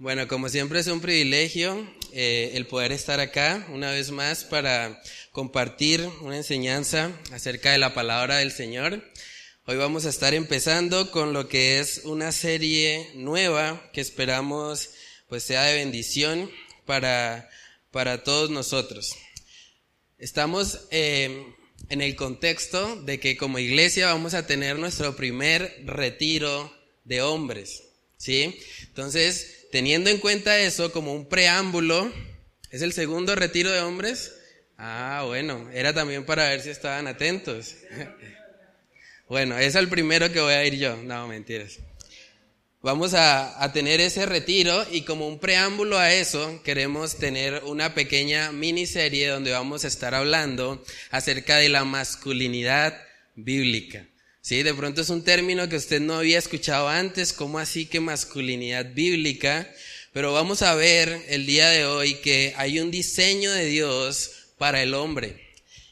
Bueno, como siempre es un privilegio eh, el poder estar acá una vez más para compartir una enseñanza acerca de la palabra del Señor. Hoy vamos a estar empezando con lo que es una serie nueva que esperamos pues sea de bendición para, para todos nosotros. Estamos eh, en el contexto de que como iglesia vamos a tener nuestro primer retiro de hombres, ¿sí? Entonces, teniendo en cuenta eso como un preámbulo, ¿es el segundo retiro de hombres? Ah, bueno, era también para ver si estaban atentos. bueno, es el primero que voy a ir yo. No, mentiras. Vamos a, a, tener ese retiro y como un preámbulo a eso queremos tener una pequeña miniserie donde vamos a estar hablando acerca de la masculinidad bíblica. Sí, de pronto es un término que usted no había escuchado antes, ¿cómo así que masculinidad bíblica? Pero vamos a ver el día de hoy que hay un diseño de Dios para el hombre.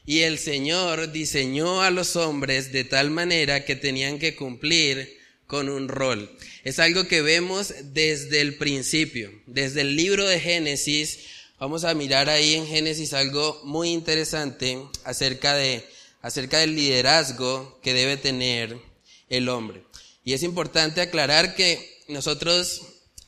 Y el Señor diseñó a los hombres de tal manera que tenían que cumplir con un rol. Es algo que vemos desde el principio, desde el libro de Génesis. Vamos a mirar ahí en Génesis algo muy interesante acerca de acerca del liderazgo que debe tener el hombre. Y es importante aclarar que nosotros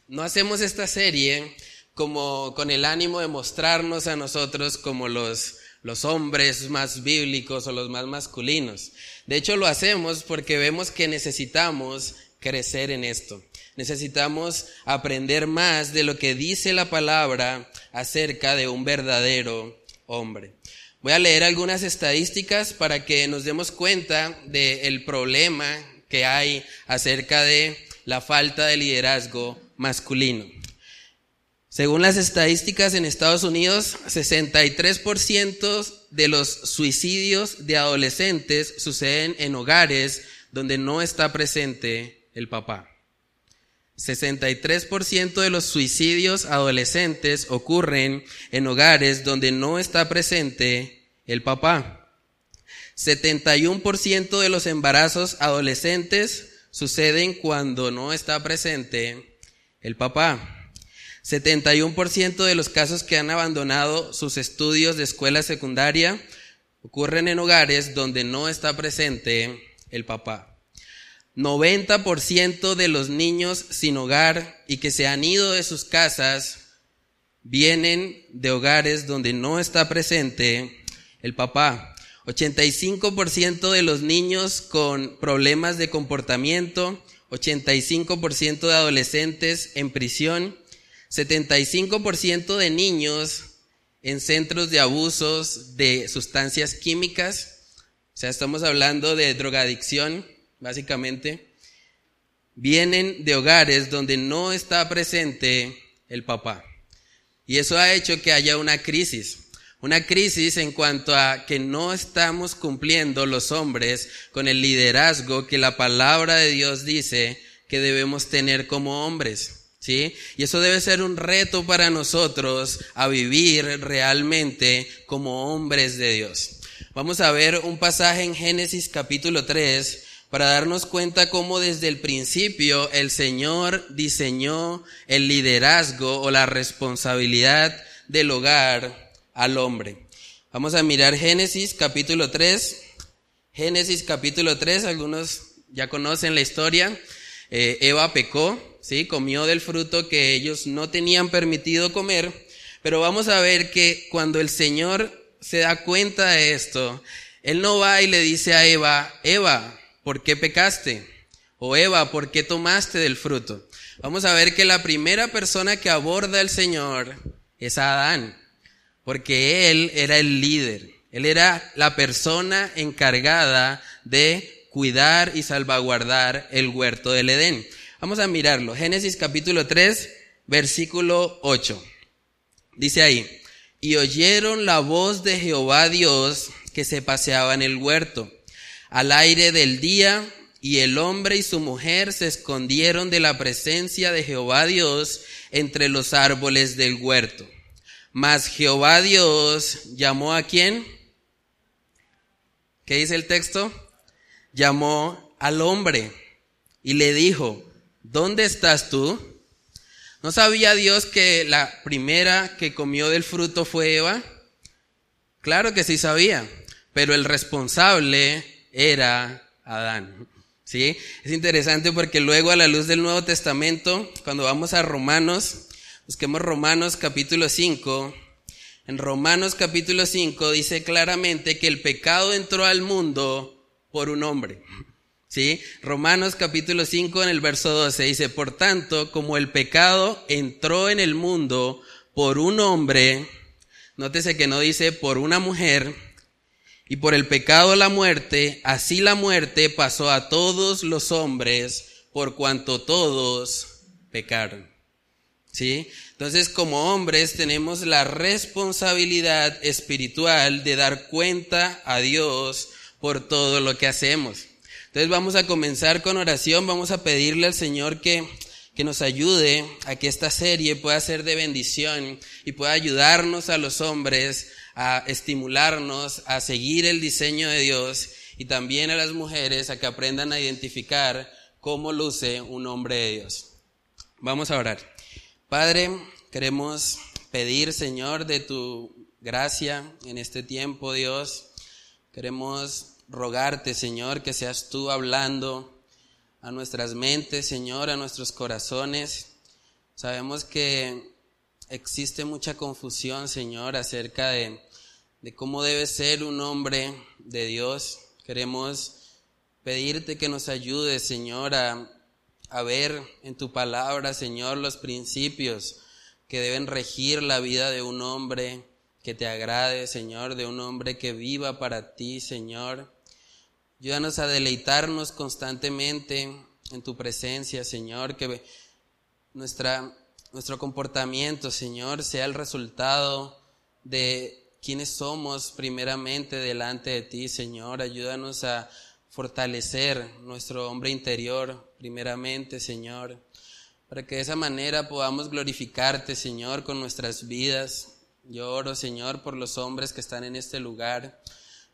no hacemos esta serie como con el ánimo de mostrarnos a nosotros como los, los hombres más bíblicos o los más masculinos. De hecho, lo hacemos porque vemos que necesitamos crecer en esto. Necesitamos aprender más de lo que dice la palabra acerca de un verdadero hombre. Voy a leer algunas estadísticas para que nos demos cuenta del problema que hay acerca de la falta de liderazgo masculino. Según las estadísticas en Estados Unidos, 63% de los suicidios de adolescentes suceden en hogares donde no está presente el papá. 63% de los suicidios adolescentes ocurren en hogares donde no está presente el papá. 71% de los embarazos adolescentes suceden cuando no está presente el papá. 71% de los casos que han abandonado sus estudios de escuela secundaria ocurren en hogares donde no está presente el papá. 90% de los niños sin hogar y que se han ido de sus casas vienen de hogares donde no está presente el papá. 85% de los niños con problemas de comportamiento, 85% de adolescentes en prisión, 75% de niños en centros de abusos de sustancias químicas, o sea, estamos hablando de drogadicción, básicamente, vienen de hogares donde no está presente el papá. Y eso ha hecho que haya una crisis. Una crisis en cuanto a que no estamos cumpliendo los hombres con el liderazgo que la palabra de Dios dice que debemos tener como hombres. ¿Sí? Y eso debe ser un reto para nosotros a vivir realmente como hombres de Dios. Vamos a ver un pasaje en Génesis capítulo 3, para darnos cuenta cómo desde el principio el Señor diseñó el liderazgo o la responsabilidad del hogar al hombre. Vamos a mirar Génesis capítulo 3. Génesis capítulo 3, algunos ya conocen la historia. Eh, Eva pecó, ¿sí? comió del fruto que ellos no tenían permitido comer, pero vamos a ver que cuando el Señor se da cuenta de esto, Él no va y le dice a Eva, Eva, ¿por qué pecaste? O Eva, ¿por qué tomaste del fruto? Vamos a ver que la primera persona que aborda al Señor es Adán, porque él era el líder, él era la persona encargada de cuidar y salvaguardar el huerto del Edén. Vamos a mirarlo. Génesis capítulo 3, versículo 8. Dice ahí, y oyeron la voz de Jehová Dios que se paseaba en el huerto al aire del día, y el hombre y su mujer se escondieron de la presencia de Jehová Dios entre los árboles del huerto. Mas Jehová Dios llamó a quién? ¿Qué dice el texto? Llamó al hombre y le dijo, ¿dónde estás tú? ¿No sabía Dios que la primera que comió del fruto fue Eva? Claro que sí sabía, pero el responsable era Adán. ¿Sí? Es interesante porque luego a la luz del Nuevo Testamento, cuando vamos a Romanos, busquemos Romanos capítulo 5, en Romanos capítulo 5 dice claramente que el pecado entró al mundo por un hombre. ¿Sí? Romanos capítulo 5 en el verso 12 dice, por tanto, como el pecado entró en el mundo por un hombre, nótese que no dice por una mujer, y por el pecado la muerte, así la muerte pasó a todos los hombres por cuanto todos pecaron. ¿Sí? Entonces, como hombres tenemos la responsabilidad espiritual de dar cuenta a Dios por todo lo que hacemos. Entonces vamos a comenzar con oración, vamos a pedirle al Señor que, que nos ayude a que esta serie pueda ser de bendición y pueda ayudarnos a los hombres a estimularnos a seguir el diseño de Dios y también a las mujeres a que aprendan a identificar cómo luce un hombre de Dios. Vamos a orar. Padre, queremos pedir, Señor, de tu gracia en este tiempo, Dios. Queremos rogarte, Señor, que seas tú hablando a nuestras mentes, Señor, a nuestros corazones. Sabemos que existe mucha confusión, Señor, acerca de, de cómo debe ser un hombre de Dios. Queremos pedirte que nos ayudes, Señor, a, a ver en tu palabra, Señor, los principios que deben regir la vida de un hombre que te agrade, Señor, de un hombre que viva para ti, Señor. Ayúdanos a deleitarnos constantemente en tu presencia, Señor, que nuestra, nuestro comportamiento, Señor, sea el resultado de quienes somos primeramente delante de ti, Señor. Ayúdanos a fortalecer nuestro hombre interior primeramente, Señor, para que de esa manera podamos glorificarte, Señor, con nuestras vidas. Yo oro, Señor, por los hombres que están en este lugar.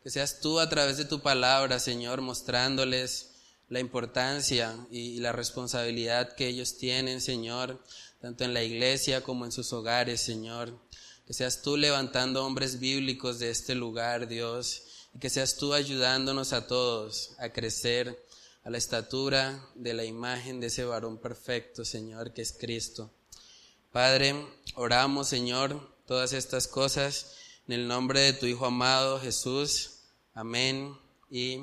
Que seas tú a través de tu palabra, Señor, mostrándoles la importancia y la responsabilidad que ellos tienen, Señor, tanto en la iglesia como en sus hogares, Señor. Que seas tú levantando hombres bíblicos de este lugar, Dios, y que seas tú ayudándonos a todos a crecer a la estatura de la imagen de ese varón perfecto, Señor, que es Cristo. Padre, oramos, Señor, todas estas cosas en el nombre de tu Hijo amado Jesús. Amén y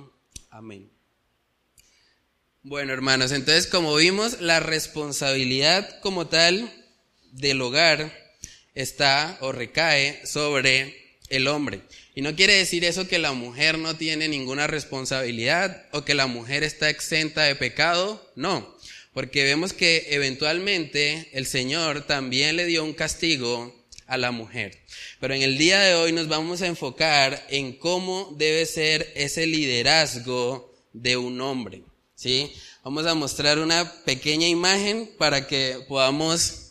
amén. Bueno, hermanos, entonces como vimos, la responsabilidad como tal del hogar está o recae sobre el hombre. Y no quiere decir eso que la mujer no tiene ninguna responsabilidad o que la mujer está exenta de pecado, no, porque vemos que eventualmente el Señor también le dio un castigo a la mujer. Pero en el día de hoy nos vamos a enfocar en cómo debe ser ese liderazgo de un hombre. ¿sí? Vamos a mostrar una pequeña imagen para que podamos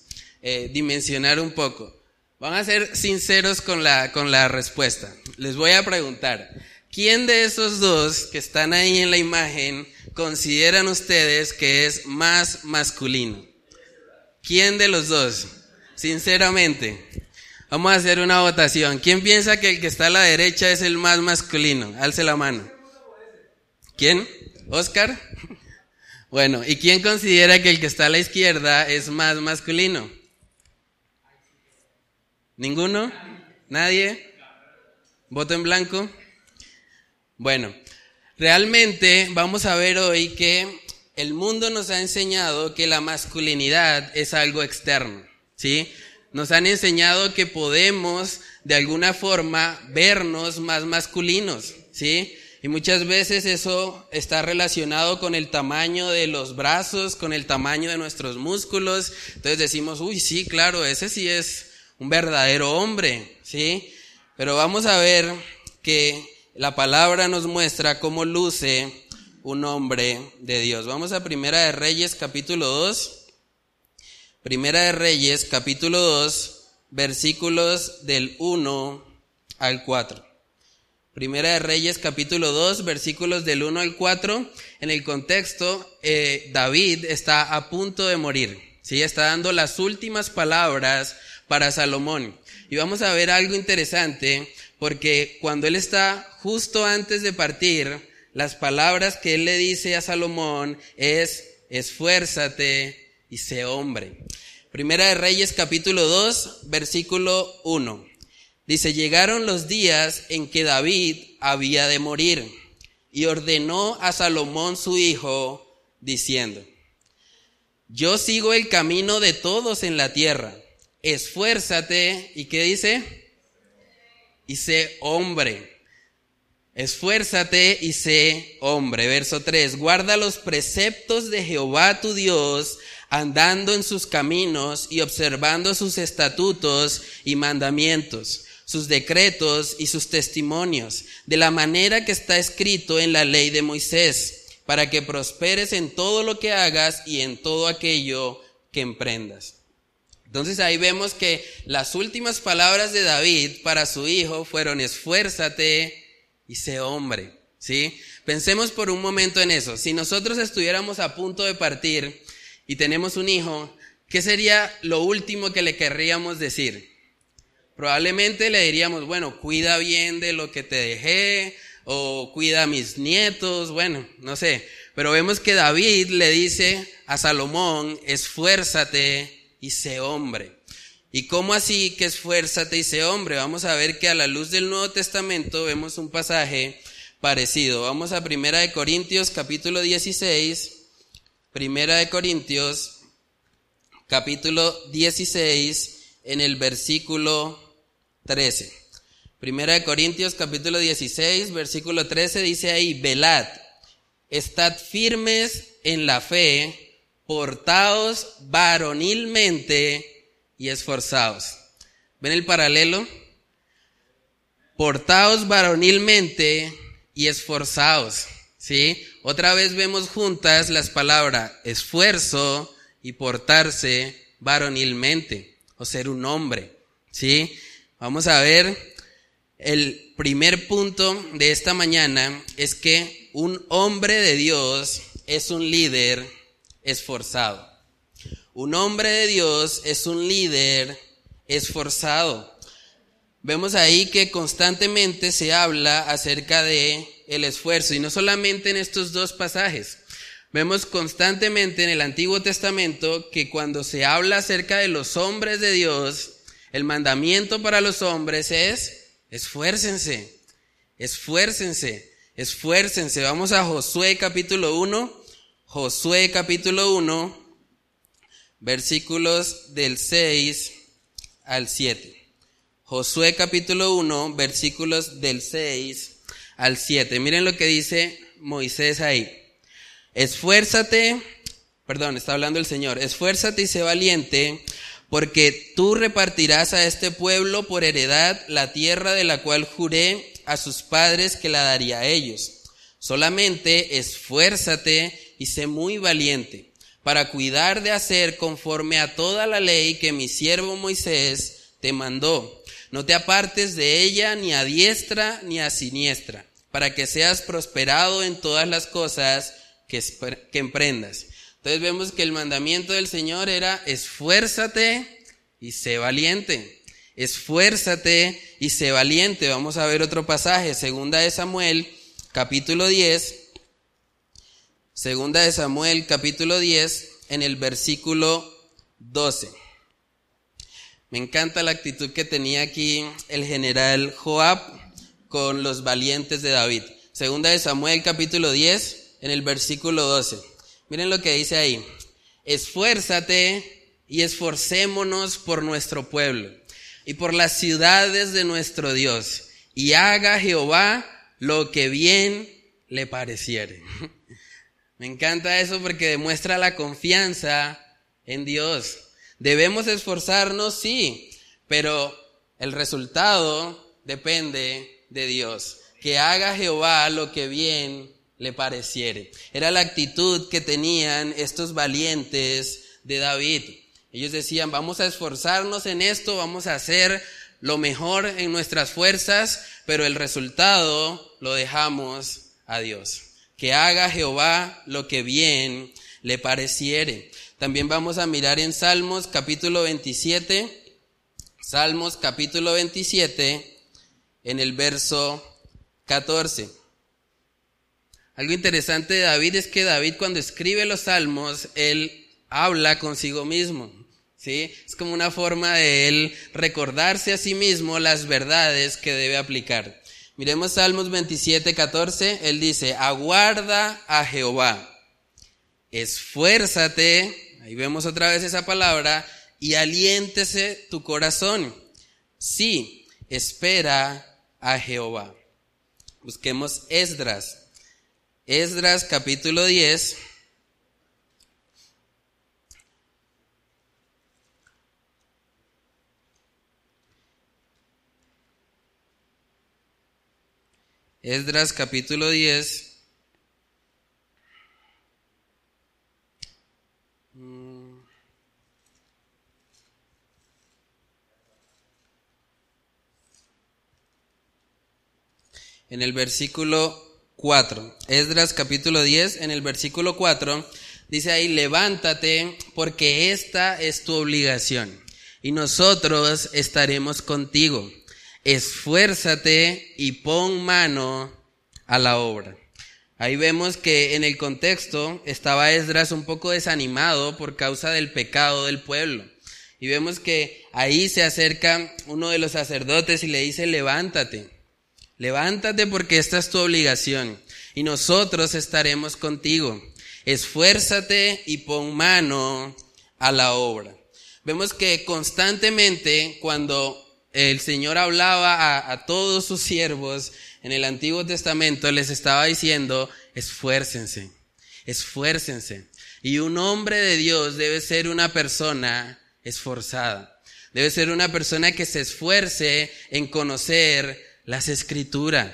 eh, dimensionar un poco. Van a ser sinceros con la, con la respuesta. Les voy a preguntar, ¿quién de esos dos que están ahí en la imagen consideran ustedes que es más masculino? ¿Quién de los dos? Sinceramente. Vamos a hacer una votación. ¿Quién piensa que el que está a la derecha es el más masculino? Alce la mano. ¿Quién? ¿Oscar? Bueno, ¿y quién considera que el que está a la izquierda es más masculino? ¿Ninguno? ¿Nadie? ¿Voto en blanco? Bueno, realmente vamos a ver hoy que el mundo nos ha enseñado que la masculinidad es algo externo, ¿sí? nos han enseñado que podemos de alguna forma vernos más masculinos, ¿sí? Y muchas veces eso está relacionado con el tamaño de los brazos, con el tamaño de nuestros músculos. Entonces decimos, uy, sí, claro, ese sí es un verdadero hombre, ¿sí? Pero vamos a ver que la palabra nos muestra cómo luce un hombre de Dios. Vamos a Primera de Reyes capítulo 2. Primera de Reyes, capítulo 2, versículos del 1 al 4. Primera de Reyes, capítulo 2, versículos del 1 al 4. En el contexto, eh, David está a punto de morir. ¿sí? Está dando las últimas palabras para Salomón. Y vamos a ver algo interesante, porque cuando él está justo antes de partir, las palabras que él le dice a Salomón es, esfuérzate y sé hombre. Primera de Reyes capítulo 2, versículo 1. Dice, llegaron los días en que David había de morir y ordenó a Salomón su hijo, diciendo, yo sigo el camino de todos en la tierra esfuérzate, ¿y qué dice? Y sé hombre. Esfuérzate y sé hombre. Verso 3. Guarda los preceptos de Jehová tu Dios, andando en sus caminos y observando sus estatutos y mandamientos, sus decretos y sus testimonios, de la manera que está escrito en la ley de Moisés, para que prosperes en todo lo que hagas y en todo aquello que emprendas. Entonces ahí vemos que las últimas palabras de David para su hijo fueron esfuérzate y sé hombre, ¿sí? Pensemos por un momento en eso. Si nosotros estuviéramos a punto de partir y tenemos un hijo, ¿qué sería lo último que le querríamos decir? Probablemente le diríamos, bueno, cuida bien de lo que te dejé o cuida a mis nietos, bueno, no sé. Pero vemos que David le dice a Salomón, esfuérzate y sé hombre. ¿Y cómo así que esfuérzate y sé hombre? Vamos a ver que a la luz del Nuevo Testamento vemos un pasaje parecido. Vamos a Primera de Corintios capítulo 16. Primera de Corintios capítulo 16 en el versículo 13. Primera de Corintios capítulo 16 versículo 13 dice ahí, velad, estad firmes en la fe, portaos varonilmente y esforzados. ¿Ven el paralelo? Portaos varonilmente y esforzados. ¿Sí? Otra vez vemos juntas las palabras esfuerzo y portarse varonilmente o ser un hombre. ¿Sí? Vamos a ver el primer punto de esta mañana es que un hombre de Dios es un líder esforzado. Un hombre de Dios es un líder esforzado. Vemos ahí que constantemente se habla acerca de el esfuerzo y no solamente en estos dos pasajes. Vemos constantemente en el Antiguo Testamento que cuando se habla acerca de los hombres de Dios, el mandamiento para los hombres es esfuércense, esfuércense, esfuércense. Vamos a Josué capítulo 1, Josué capítulo 1, versículos del 6 al 7. Josué capítulo 1, versículos del 6 al 7. Miren lo que dice Moisés ahí. Esfuérzate, perdón, está hablando el Señor, esfuérzate y sé valiente, porque tú repartirás a este pueblo por heredad la tierra de la cual juré a sus padres que la daría a ellos. Solamente esfuérzate y sé muy valiente para cuidar de hacer conforme a toda la ley que mi siervo Moisés te mandó. No te apartes de ella ni a diestra ni a siniestra, para que seas prosperado en todas las cosas que, emprendas. Entonces vemos que el mandamiento del Señor era esfuérzate y sé valiente. Esfuérzate y sé valiente. Vamos a ver otro pasaje, segunda de Samuel, capítulo 10, Segunda de Samuel capítulo 10 en el versículo 12. Me encanta la actitud que tenía aquí el general Joab con los valientes de David. Segunda de Samuel capítulo 10 en el versículo 12. Miren lo que dice ahí. Esfuérzate y esforcémonos por nuestro pueblo y por las ciudades de nuestro Dios y haga Jehová lo que bien le pareciere. Me encanta eso porque demuestra la confianza en Dios. Debemos esforzarnos, sí, pero el resultado depende de Dios. Que haga Jehová lo que bien le pareciere. Era la actitud que tenían estos valientes de David. Ellos decían, vamos a esforzarnos en esto, vamos a hacer lo mejor en nuestras fuerzas, pero el resultado lo dejamos a Dios que haga Jehová lo que bien le pareciere. También vamos a mirar en Salmos capítulo 27, Salmos capítulo 27, en el verso 14. Algo interesante de David es que David cuando escribe los salmos, él habla consigo mismo. ¿sí? Es como una forma de él recordarse a sí mismo las verdades que debe aplicar. Miremos Salmos 27, 14. Él dice, aguarda a Jehová, esfuérzate, ahí vemos otra vez esa palabra, y aliéntese tu corazón. Sí, espera a Jehová. Busquemos Esdras. Esdras capítulo 10. Esdras capítulo 10. En el versículo 4. Esdras capítulo 10, en el versículo 4, dice ahí, levántate porque esta es tu obligación y nosotros estaremos contigo. Esfuérzate y pon mano a la obra. Ahí vemos que en el contexto estaba Esdras un poco desanimado por causa del pecado del pueblo. Y vemos que ahí se acerca uno de los sacerdotes y le dice, levántate. Levántate porque esta es tu obligación y nosotros estaremos contigo. Esfuérzate y pon mano a la obra. Vemos que constantemente cuando el Señor hablaba a, todos sus siervos en el Antiguo Testamento, les estaba diciendo, esfuércense, esfuércense. Y un hombre de Dios debe ser una persona esforzada. Debe ser una persona que se esfuerce en conocer las escrituras,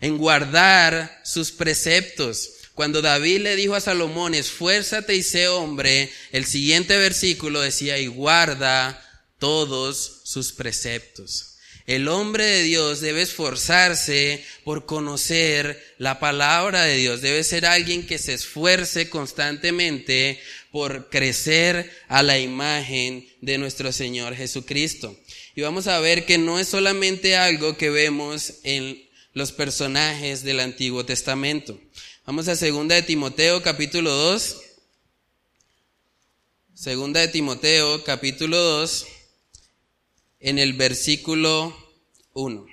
en guardar sus preceptos. Cuando David le dijo a Salomón, esfuérzate y sé hombre, el siguiente versículo decía, y guarda todos sus preceptos. El hombre de Dios debe esforzarse por conocer la palabra de Dios. Debe ser alguien que se esfuerce constantemente por crecer a la imagen de nuestro Señor Jesucristo. Y vamos a ver que no es solamente algo que vemos en los personajes del Antiguo Testamento. Vamos a segunda de Timoteo capítulo 2. Segunda de Timoteo capítulo 2 en el versículo 1.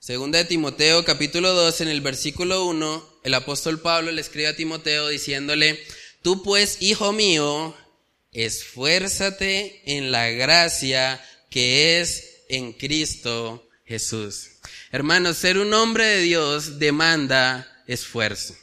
Segunda de Timoteo capítulo 2 en el versículo 1, el apóstol Pablo le escribe a Timoteo diciéndole, tú pues, hijo mío, esfuérzate en la gracia que es en Cristo Jesús. Hermanos, ser un hombre de Dios demanda esfuerzo.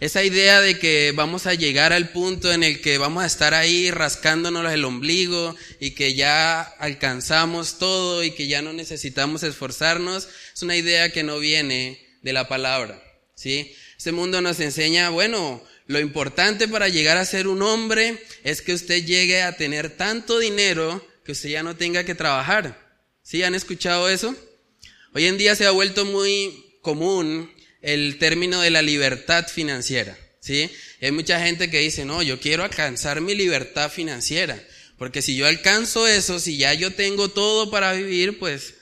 Esa idea de que vamos a llegar al punto en el que vamos a estar ahí rascándonos el ombligo y que ya alcanzamos todo y que ya no necesitamos esforzarnos, es una idea que no viene de la palabra, ¿sí? Este mundo nos enseña, bueno, lo importante para llegar a ser un hombre es que usted llegue a tener tanto dinero que usted ya no tenga que trabajar. ¿Sí? ¿Han escuchado eso? Hoy en día se ha vuelto muy común el término de la libertad financiera. ¿Sí? Hay mucha gente que dice, no, yo quiero alcanzar mi libertad financiera. Porque si yo alcanzo eso, si ya yo tengo todo para vivir, pues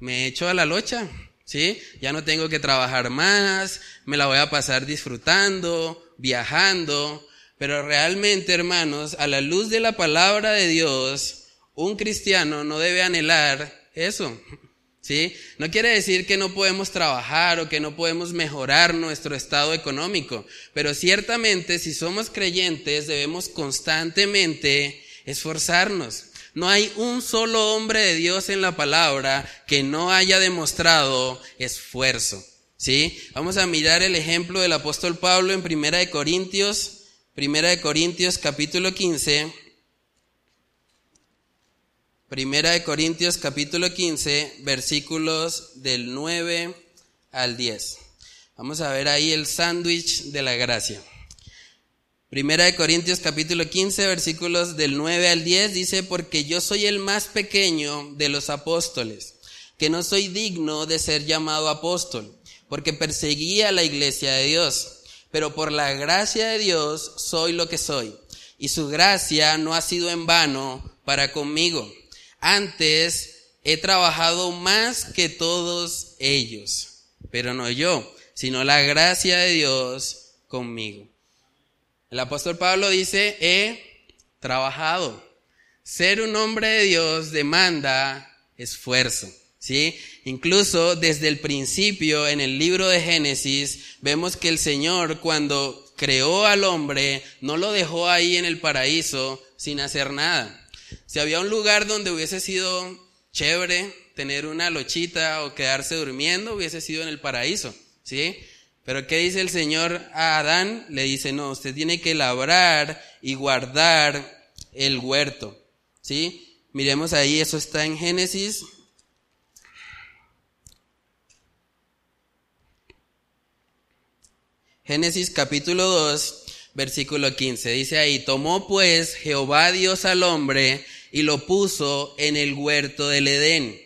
me echo a la locha. ¿Sí? Ya no tengo que trabajar más, me la voy a pasar disfrutando, viajando, pero realmente, hermanos, a la luz de la palabra de Dios, un cristiano no debe anhelar eso. ¿Sí? No quiere decir que no podemos trabajar o que no podemos mejorar nuestro estado económico, pero ciertamente si somos creyentes debemos constantemente esforzarnos. No hay un solo hombre de Dios en la palabra que no haya demostrado esfuerzo. ¿Sí? Vamos a mirar el ejemplo del apóstol Pablo en Primera de Corintios, Primera de Corintios capítulo 15. Primera de Corintios capítulo 15, versículos del 9 al 10. Vamos a ver ahí el sándwich de la gracia. Primera de Corintios capítulo 15, versículos del 9 al 10 dice, porque yo soy el más pequeño de los apóstoles, que no soy digno de ser llamado apóstol porque perseguía la iglesia de Dios. pero por la gracia de Dios soy lo que soy. Y su gracia no ha sido en vano para conmigo. Antes he trabajado más que todos ellos, pero no yo, sino la gracia de Dios conmigo. El apóstol Pablo dice, he trabajado. Ser un hombre de Dios demanda esfuerzo. ¿Sí? Incluso desde el principio en el libro de Génesis vemos que el Señor cuando creó al hombre no lo dejó ahí en el paraíso sin hacer nada. Si había un lugar donde hubiese sido chévere tener una lochita o quedarse durmiendo, hubiese sido en el paraíso, ¿sí? Pero ¿qué dice el Señor a Adán? Le dice, no, usted tiene que labrar y guardar el huerto, ¿sí? Miremos ahí, eso está en Génesis Génesis capítulo 2, versículo 15. Dice ahí, tomó pues Jehová Dios al hombre y lo puso en el huerto del Edén.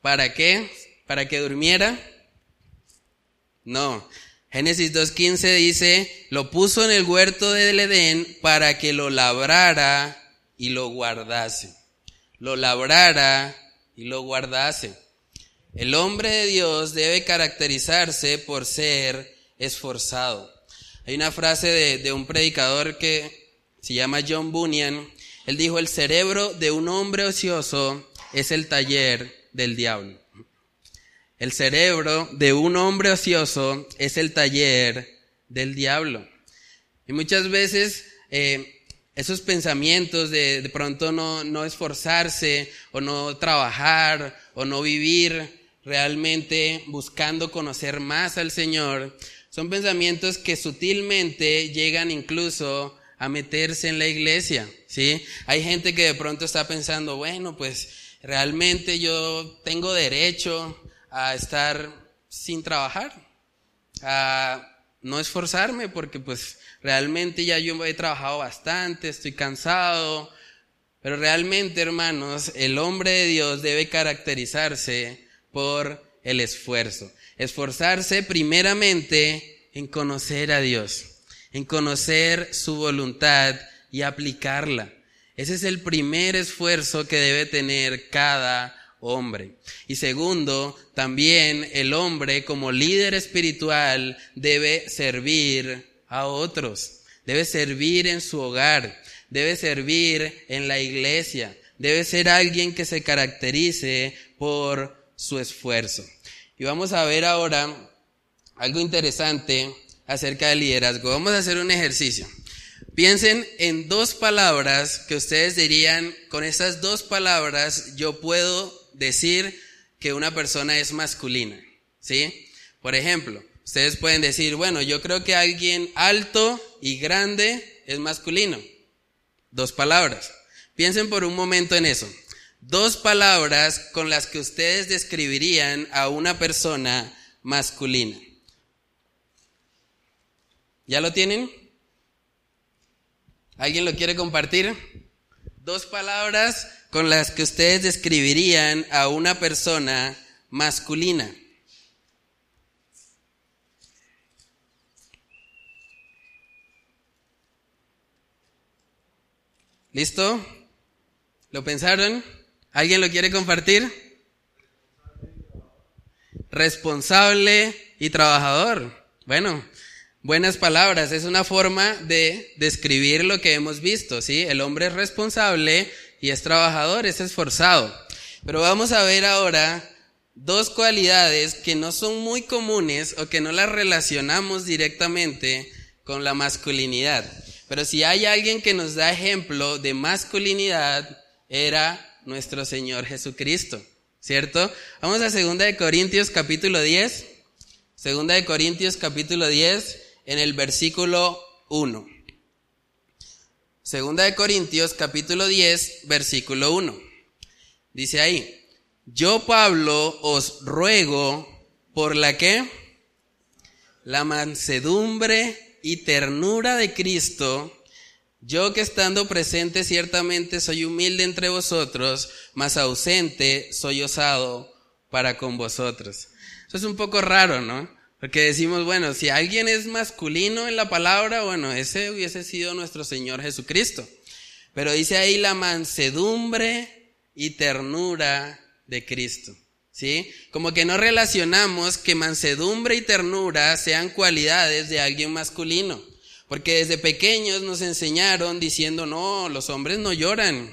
¿Para qué? ¿Para que durmiera? No. Génesis 2.15 dice, lo puso en el huerto del Edén para que lo labrara y lo guardase. Lo labrara y lo guardase. El hombre de Dios debe caracterizarse por ser esforzado. Hay una frase de, un predicador que se llama John Bunyan. Él dijo, el cerebro de un hombre ocioso es el taller del diablo. El cerebro de un hombre ocioso es el taller del diablo. Y muchas veces eh, esos pensamientos de de pronto no, no esforzarse o no trabajar o no vivir realmente buscando conocer más al Señor, son pensamientos que sutilmente llegan incluso a meterse en la iglesia, ¿sí? Hay gente que de pronto está pensando, bueno, pues realmente yo tengo derecho a estar sin trabajar, a no esforzarme porque pues realmente ya yo he trabajado bastante, estoy cansado, pero realmente, hermanos, el hombre de Dios debe caracterizarse por el esfuerzo. Esforzarse primeramente en conocer a Dios, en conocer su voluntad y aplicarla. Ese es el primer esfuerzo que debe tener cada hombre. Y segundo, también el hombre como líder espiritual debe servir a otros, debe servir en su hogar, debe servir en la iglesia, debe ser alguien que se caracterice por su esfuerzo. Y vamos a ver ahora algo interesante acerca del liderazgo. Vamos a hacer un ejercicio. Piensen en dos palabras que ustedes dirían, con esas dos palabras yo puedo decir que una persona es masculina. ¿Sí? Por ejemplo, ustedes pueden decir, bueno, yo creo que alguien alto y grande es masculino. Dos palabras. Piensen por un momento en eso dos palabras con las que ustedes describirían a una persona masculina. ¿Ya lo tienen? ¿Alguien lo quiere compartir? Dos palabras con las que ustedes describirían a una persona masculina. ¿Listo? ¿Lo pensaron? ¿Alguien lo quiere compartir? Responsable y trabajador. Bueno, buenas palabras. Es una forma de describir lo que hemos visto, ¿sí? El hombre es responsable y es trabajador, es esforzado. Pero vamos a ver ahora dos cualidades que no son muy comunes o que no las relacionamos directamente con la masculinidad. Pero si hay alguien que nos da ejemplo de masculinidad, era nuestro Señor Jesucristo, ¿cierto? Vamos a segunda de Corintios capítulo 10. Segunda de Corintios capítulo 10 en el versículo 1. Segunda de Corintios capítulo 10 versículo 1. Dice ahí, yo Pablo os ruego por la que la mansedumbre y ternura de Cristo, yo que estando presente ciertamente soy humilde entre vosotros, mas ausente soy osado para con vosotros. Eso es un poco raro, ¿no? Porque decimos, bueno, si alguien es masculino en la palabra, bueno, ese hubiese sido nuestro Señor Jesucristo. Pero dice ahí la mansedumbre y ternura de Cristo. ¿Sí? Como que no relacionamos que mansedumbre y ternura sean cualidades de alguien masculino. Porque desde pequeños nos enseñaron diciendo, no, los hombres no lloran.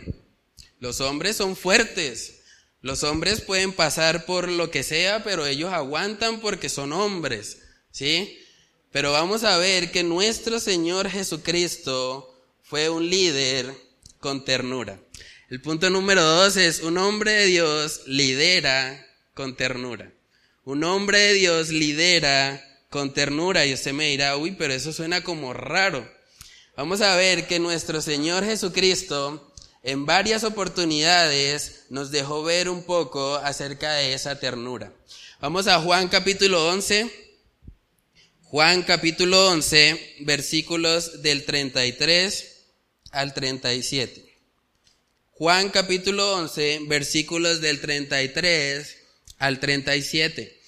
Los hombres son fuertes. Los hombres pueden pasar por lo que sea, pero ellos aguantan porque son hombres, ¿sí? Pero vamos a ver que nuestro Señor Jesucristo fue un líder con ternura. El punto número dos es, un hombre de Dios lidera con ternura. Un hombre de Dios lidera con ternura. Y usted me dirá, uy, pero eso suena como raro. Vamos a ver que nuestro Señor Jesucristo en varias oportunidades nos dejó ver un poco acerca de esa ternura. Vamos a Juan capítulo 11. Juan capítulo 11, versículos del 33 al 37. Juan capítulo 11, versículos del 33 al 37.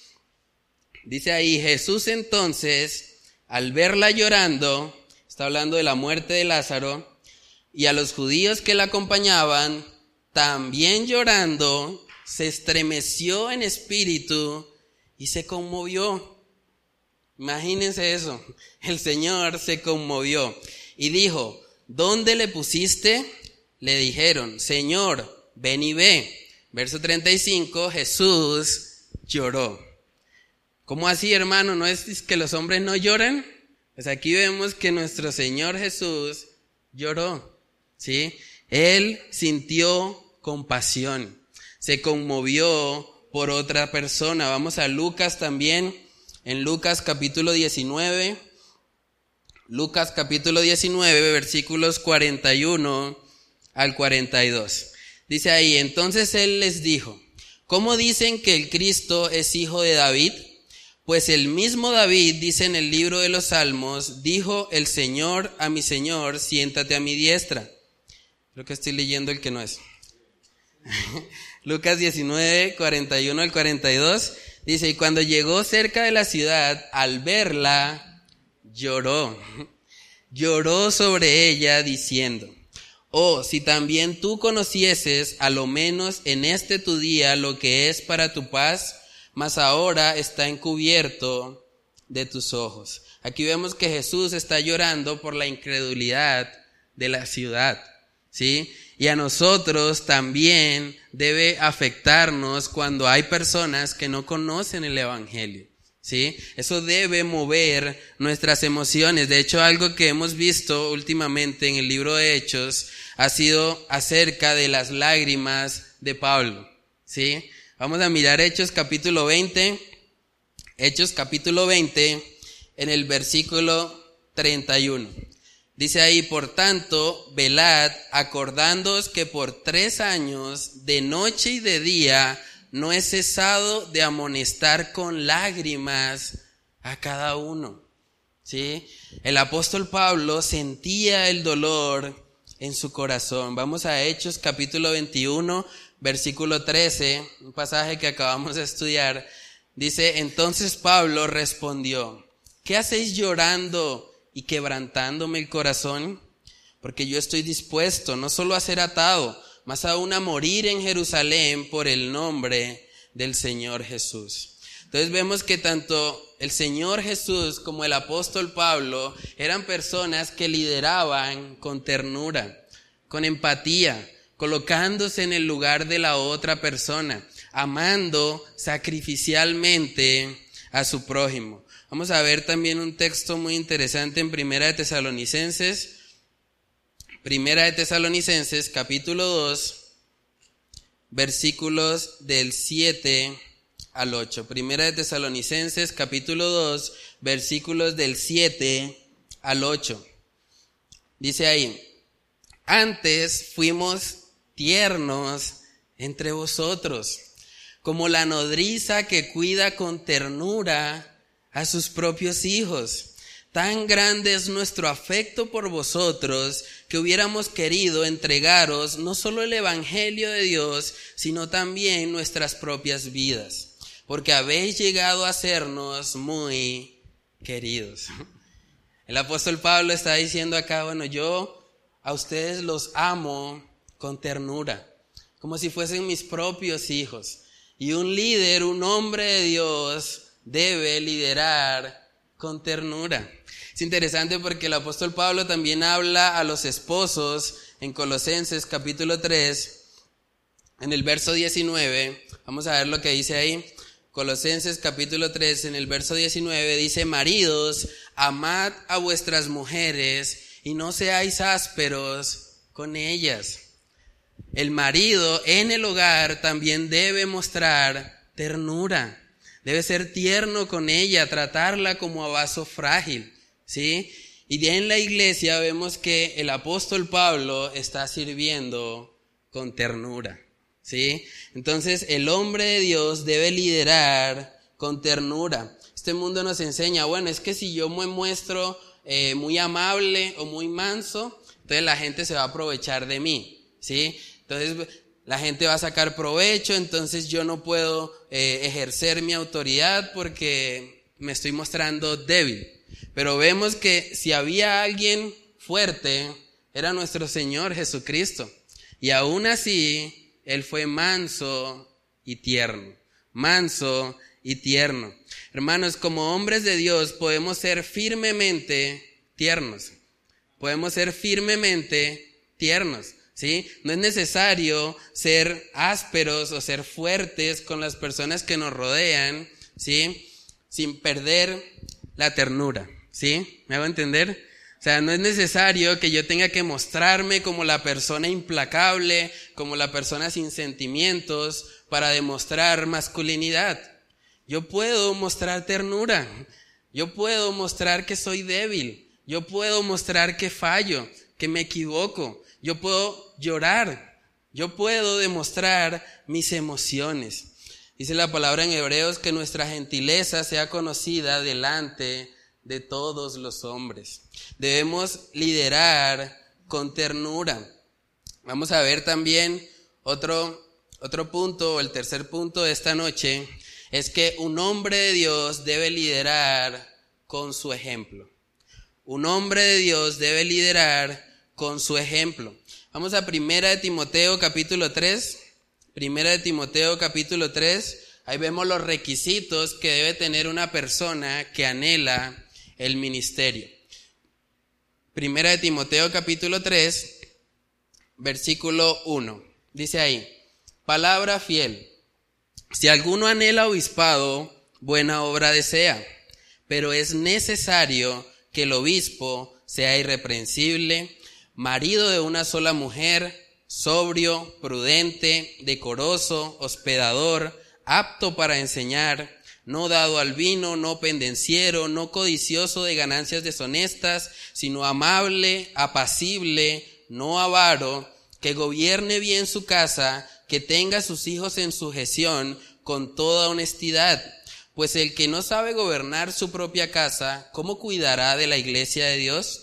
Dice ahí, Jesús entonces, al verla llorando, está hablando de la muerte de Lázaro, y a los judíos que la acompañaban, también llorando, se estremeció en espíritu y se conmovió. Imagínense eso. El Señor se conmovió y dijo, ¿dónde le pusiste? Le dijeron, Señor, ven y ve. Verso 35, Jesús lloró. ¿Cómo así, hermano? ¿No es que los hombres no lloran? Pues aquí vemos que nuestro Señor Jesús lloró. ¿Sí? Él sintió compasión, se conmovió por otra persona. Vamos a Lucas también, en Lucas capítulo 19, Lucas capítulo 19, versículos 41 al 42. Dice ahí, entonces él les dijo, ¿cómo dicen que el Cristo es hijo de David? Pues el mismo David dice en el libro de los Salmos, dijo el Señor a mi Señor, siéntate a mi diestra Creo que estoy leyendo el que no es. Lucas 19, 41 al 42 dice, y cuando llegó cerca de la ciudad, al verla, lloró. Lloró sobre ella diciendo, oh, si también tú conocieses, a lo menos en este tu día, lo que es para tu paz, mas ahora está encubierto de tus ojos. Aquí vemos que Jesús está llorando por la incredulidad de la ciudad. ¿Sí? Y a nosotros también debe afectarnos cuando hay personas que no conocen el Evangelio. ¿Sí? Eso debe mover nuestras emociones. De hecho, algo que hemos visto últimamente en el libro de Hechos ha sido acerca de las lágrimas de Pablo. ¿Sí? Vamos a mirar Hechos capítulo 20. Hechos capítulo 20 en el versículo 31. Dice ahí, por tanto, velad, acordándoos que por tres años, de noche y de día, no he cesado de amonestar con lágrimas a cada uno. ¿Sí? El apóstol Pablo sentía el dolor en su corazón. Vamos a Hechos capítulo 21, versículo 13, un pasaje que acabamos de estudiar. Dice, entonces Pablo respondió, ¿qué hacéis llorando? Y quebrantándome el corazón, porque yo estoy dispuesto no solo a ser atado, más aún a morir en Jerusalén por el nombre del Señor Jesús. Entonces vemos que tanto el Señor Jesús como el apóstol Pablo eran personas que lideraban con ternura, con empatía, colocándose en el lugar de la otra persona, amando sacrificialmente a su prójimo. Vamos a ver también un texto muy interesante en Primera de Tesalonicenses. Primera de Tesalonicenses, capítulo 2, versículos del 7 al 8. Primera de Tesalonicenses, capítulo 2, versículos del 7 al 8. Dice ahí, antes fuimos tiernos entre vosotros, como la nodriza que cuida con ternura a sus propios hijos. Tan grande es nuestro afecto por vosotros que hubiéramos querido entregaros no solo el Evangelio de Dios, sino también nuestras propias vidas, porque habéis llegado a sernos muy queridos. El apóstol Pablo está diciendo acá, bueno, yo a ustedes los amo con ternura, como si fuesen mis propios hijos. Y un líder, un hombre de Dios, debe liderar con ternura. Es interesante porque el apóstol Pablo también habla a los esposos en Colosenses capítulo 3, en el verso 19. Vamos a ver lo que dice ahí. Colosenses capítulo 3, en el verso 19, dice, maridos, amad a vuestras mujeres y no seáis ásperos con ellas. El marido en el hogar también debe mostrar ternura, debe ser tierno con ella, tratarla como a vaso frágil, ¿sí? Y en la iglesia vemos que el apóstol Pablo está sirviendo con ternura. ¿sí? Entonces el hombre de Dios debe liderar con ternura. Este mundo nos enseña, bueno, es que si yo me muestro eh, muy amable o muy manso, entonces la gente se va a aprovechar de mí, ¿sí? Entonces la gente va a sacar provecho, entonces yo no puedo eh, ejercer mi autoridad porque me estoy mostrando débil. Pero vemos que si había alguien fuerte, era nuestro Señor Jesucristo. Y aún así, él fue manso y tierno. Manso y tierno. Hermanos, como hombres de Dios podemos ser firmemente tiernos. Podemos ser firmemente tiernos. ¿Sí? No es necesario ser ásperos o ser fuertes con las personas que nos rodean, ¿sí? Sin perder la ternura, ¿sí? ¿Me hago entender? O sea, no es necesario que yo tenga que mostrarme como la persona implacable, como la persona sin sentimientos, para demostrar masculinidad. Yo puedo mostrar ternura. Yo puedo mostrar que soy débil. Yo puedo mostrar que fallo, que me equivoco. Yo puedo llorar. Yo puedo demostrar mis emociones. Dice la palabra en Hebreos que nuestra gentileza sea conocida delante de todos los hombres. Debemos liderar con ternura. Vamos a ver también otro, otro punto, el tercer punto de esta noche, es que un hombre de Dios debe liderar con su ejemplo. Un hombre de Dios debe liderar con su ejemplo. Vamos a Primera de Timoteo capítulo 3. Primera de Timoteo capítulo 3. Ahí vemos los requisitos que debe tener una persona que anhela el ministerio. Primera de Timoteo capítulo 3, versículo 1. Dice ahí, palabra fiel. Si alguno anhela obispado, buena obra desea, pero es necesario que el obispo sea irreprensible, marido de una sola mujer, sobrio, prudente, decoroso, hospedador, apto para enseñar, no dado al vino, no pendenciero, no codicioso de ganancias deshonestas, sino amable, apacible, no avaro, que gobierne bien su casa, que tenga a sus hijos en sujeción con toda honestidad. Pues el que no sabe gobernar su propia casa, ¿cómo cuidará de la iglesia de Dios?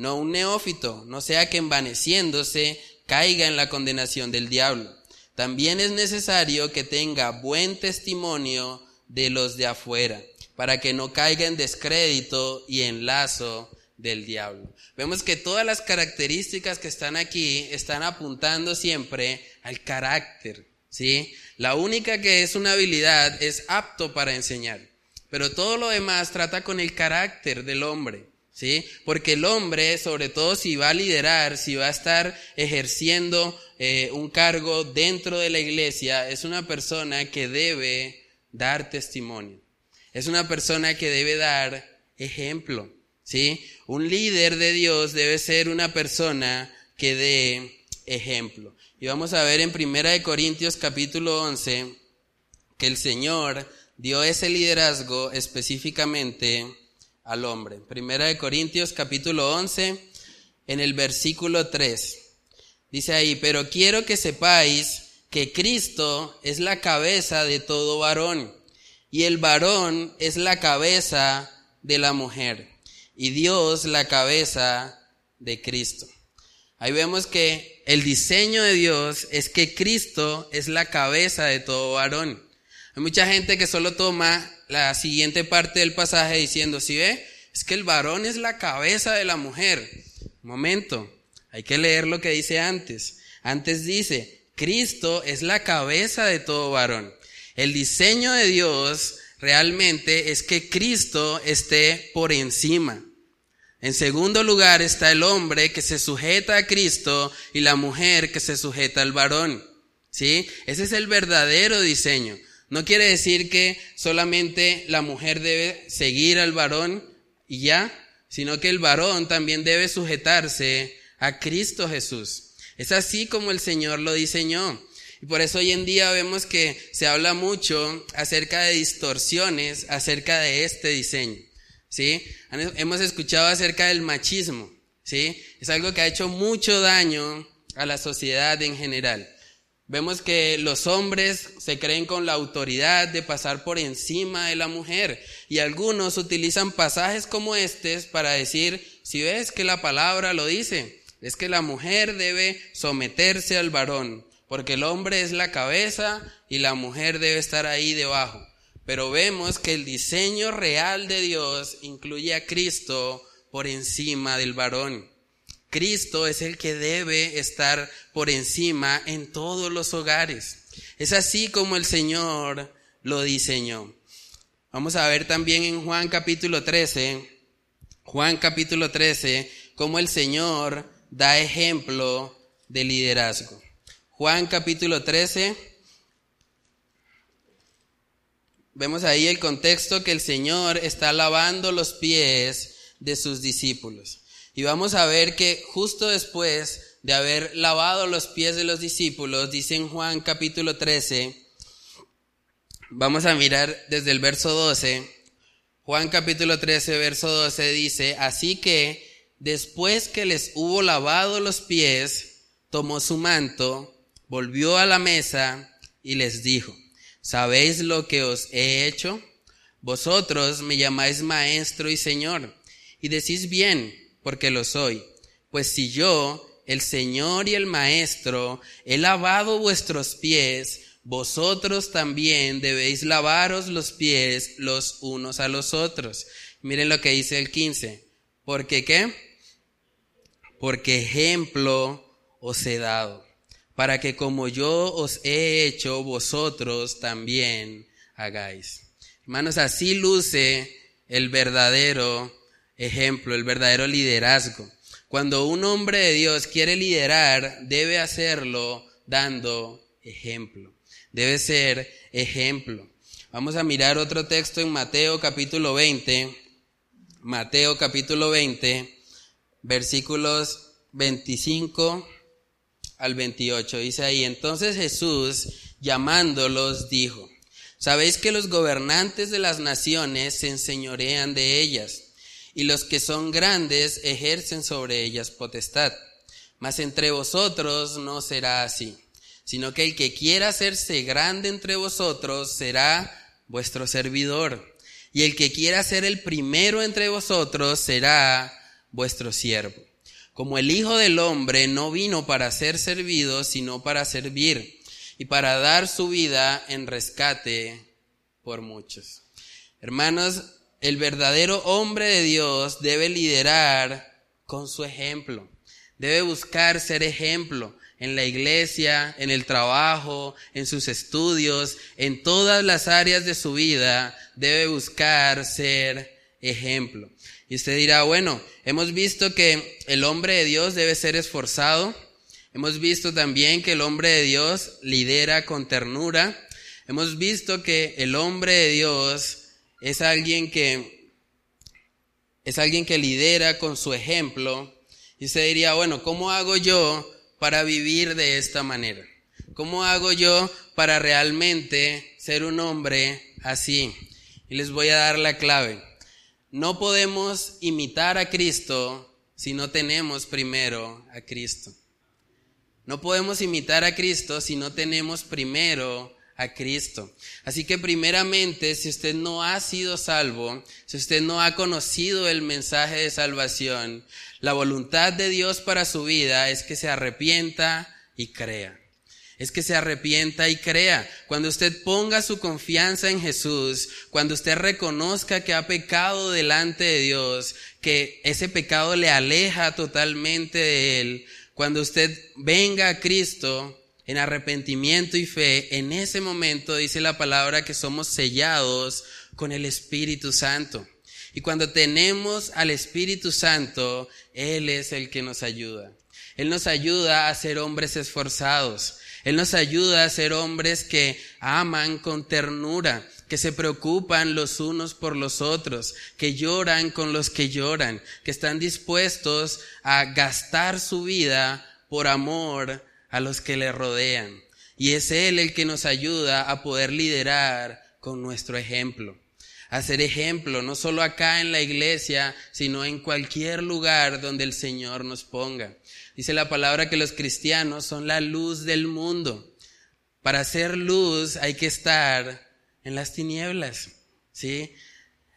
No un neófito, no sea que envaneciéndose caiga en la condenación del diablo. También es necesario que tenga buen testimonio de los de afuera, para que no caiga en descrédito y en lazo del diablo. Vemos que todas las características que están aquí están apuntando siempre al carácter, ¿sí? La única que es una habilidad es apto para enseñar, pero todo lo demás trata con el carácter del hombre, ¿sí? Porque el hombre, sobre todo si va a liderar, si va a estar ejerciendo eh, un cargo dentro de la iglesia, es una persona que debe dar testimonio. Es una persona que debe dar ejemplo, ¿sí? Un líder de Dios debe ser una persona que dé ejemplo. Y vamos a ver en Primera de Corintios capítulo 11 que el Señor dio ese liderazgo específicamente al hombre. Primera de Corintios capítulo 11 en el versículo 3. Dice ahí, pero quiero que sepáis que Cristo es la cabeza de todo varón y el varón es la cabeza de la mujer y Dios la cabeza de Cristo. Ahí vemos que el diseño de Dios es que Cristo es la cabeza de todo varón. Hay mucha gente que solo toma la siguiente parte del pasaje diciendo, si ve, es que el varón es la cabeza de la mujer. Momento, hay que leer lo que dice antes. Antes dice, Cristo es la cabeza de todo varón. El diseño de Dios realmente es que Cristo esté por encima. En segundo lugar está el hombre que se sujeta a Cristo y la mujer que se sujeta al varón. ¿Sí? Ese es el verdadero diseño. No quiere decir que solamente la mujer debe seguir al varón y ya, sino que el varón también debe sujetarse a Cristo Jesús. Es así como el Señor lo diseñó. Y por eso hoy en día vemos que se habla mucho acerca de distorsiones, acerca de este diseño. ¿Sí? Hemos escuchado acerca del machismo. ¿Sí? Es algo que ha hecho mucho daño a la sociedad en general. Vemos que los hombres se creen con la autoridad de pasar por encima de la mujer y algunos utilizan pasajes como estos para decir, si ves que la palabra lo dice, es que la mujer debe someterse al varón, porque el hombre es la cabeza y la mujer debe estar ahí debajo. Pero vemos que el diseño real de Dios incluye a Cristo por encima del varón. Cristo es el que debe estar por encima en todos los hogares. Es así como el Señor lo diseñó. Vamos a ver también en Juan capítulo 13, Juan capítulo 13, cómo el Señor da ejemplo de liderazgo. Juan capítulo 13, vemos ahí el contexto que el Señor está lavando los pies de sus discípulos. Y vamos a ver que justo después de haber lavado los pies de los discípulos, dice en Juan capítulo 13, vamos a mirar desde el verso 12, Juan capítulo 13, verso 12 dice, así que después que les hubo lavado los pies, tomó su manto, volvió a la mesa y les dijo, ¿sabéis lo que os he hecho? Vosotros me llamáis maestro y señor, y decís bien, porque lo soy. Pues si yo, el Señor y el Maestro, he lavado vuestros pies, vosotros también debéis lavaros los pies los unos a los otros. Miren lo que dice el 15. ¿Por qué? Porque ejemplo os he dado, para que como yo os he hecho, vosotros también hagáis. Hermanos, así luce el verdadero ejemplo, el verdadero liderazgo. Cuando un hombre de Dios quiere liderar, debe hacerlo dando ejemplo. Debe ser ejemplo. Vamos a mirar otro texto en Mateo capítulo 20. Mateo capítulo 20, versículos 25 al 28. Dice ahí, entonces Jesús, llamándolos, dijo, Sabéis que los gobernantes de las naciones se enseñorean de ellas y los que son grandes ejercen sobre ellas potestad. Mas entre vosotros no será así, sino que el que quiera hacerse grande entre vosotros será vuestro servidor, y el que quiera ser el primero entre vosotros será vuestro siervo. Como el Hijo del Hombre no vino para ser servido, sino para servir, y para dar su vida en rescate por muchos. Hermanos, el verdadero hombre de Dios debe liderar con su ejemplo. Debe buscar ser ejemplo en la iglesia, en el trabajo, en sus estudios, en todas las áreas de su vida. Debe buscar ser ejemplo. Y usted dirá, bueno, hemos visto que el hombre de Dios debe ser esforzado. Hemos visto también que el hombre de Dios lidera con ternura. Hemos visto que el hombre de Dios es alguien que es alguien que lidera con su ejemplo y se diría, bueno, ¿cómo hago yo para vivir de esta manera? ¿Cómo hago yo para realmente ser un hombre así? Y les voy a dar la clave. No podemos imitar a Cristo si no tenemos primero a Cristo. No podemos imitar a Cristo si no tenemos primero a Cristo. Así que primeramente, si usted no ha sido salvo, si usted no ha conocido el mensaje de salvación, la voluntad de Dios para su vida es que se arrepienta y crea. es que se arrepienta y crea. Cuando usted ponga su confianza en Jesús, cuando usted reconozca que ha pecado delante de Dios, que ese pecado le aleja totalmente de Él, cuando usted venga a Cristo en arrepentimiento y fe, en ese momento dice la palabra que somos sellados con el Espíritu Santo. Y cuando tenemos al Espíritu Santo, Él es el que nos ayuda. Él nos ayuda a ser hombres esforzados. Él nos ayuda a ser hombres que aman con ternura, que se preocupan los unos por los otros, que lloran con los que lloran, que están dispuestos a gastar su vida por amor a los que le rodean. Y es Él el que nos ayuda a poder liderar con nuestro ejemplo a ser ejemplo, no solo acá en la iglesia, sino en cualquier lugar donde el Señor nos ponga. Dice la palabra que los cristianos son la luz del mundo. Para ser luz hay que estar en las tinieblas, ¿sí?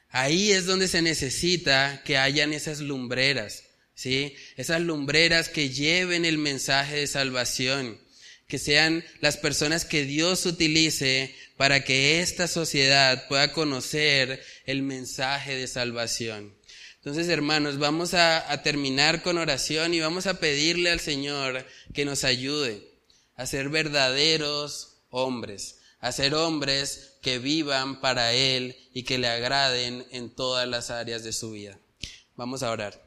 Ahí es donde se necesita que hayan esas lumbreras, ¿sí? Esas lumbreras que lleven el mensaje de salvación, que sean las personas que Dios utilice para que esta sociedad pueda conocer el mensaje de salvación. Entonces, hermanos, vamos a, terminar con oración y vamos a pedirle al Señor que nos ayude a ser verdaderos hombres, a ser hombres que vivan para Él y que le agraden en todas las áreas de su vida. Vamos a orar.